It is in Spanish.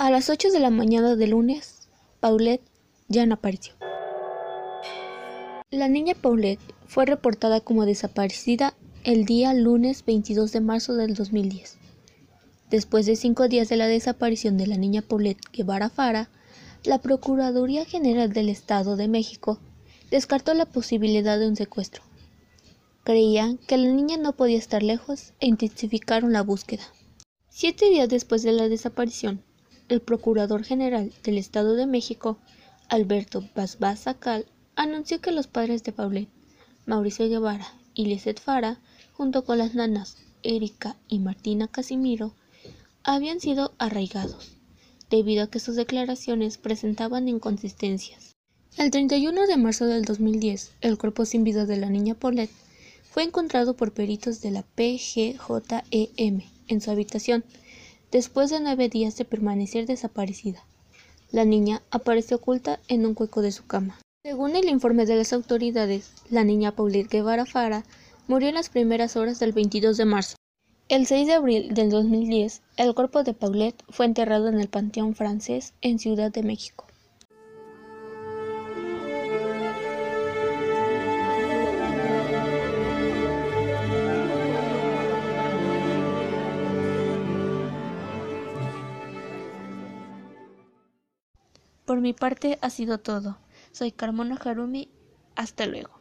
A las 8 de la mañana del lunes, Paulette ya no apareció. La niña Paulette fue reportada como desaparecida el día lunes 22 de marzo del 2010. Después de cinco días de la desaparición de la niña Paulette Guevara Fara, la Procuraduría General del Estado de México descartó la posibilidad de un secuestro. Creían que la niña no podía estar lejos e intensificaron la búsqueda. Siete días después de la desaparición, el Procurador General del Estado de México, Alberto Basbás Sacal, anunció que los padres de Paulette, Mauricio Guevara y Lizeth Fara, junto con las nanas Erika y Martina Casimiro, habían sido arraigados, debido a que sus declaraciones presentaban inconsistencias. El 31 de marzo del 2010, el cuerpo sin vida de la niña Paulette fue encontrado por peritos de la PGJEM en su habitación, después de nueve días de permanecer desaparecida. La niña apareció oculta en un hueco de su cama. Según el informe de las autoridades, la niña Paulette Guevara Fara murió en las primeras horas del 22 de marzo. El 6 de abril del 2010, el cuerpo de Paulette fue enterrado en el Panteón Francés en Ciudad de México. Por mi parte ha sido todo. Soy Carmona Harumi. Hasta luego.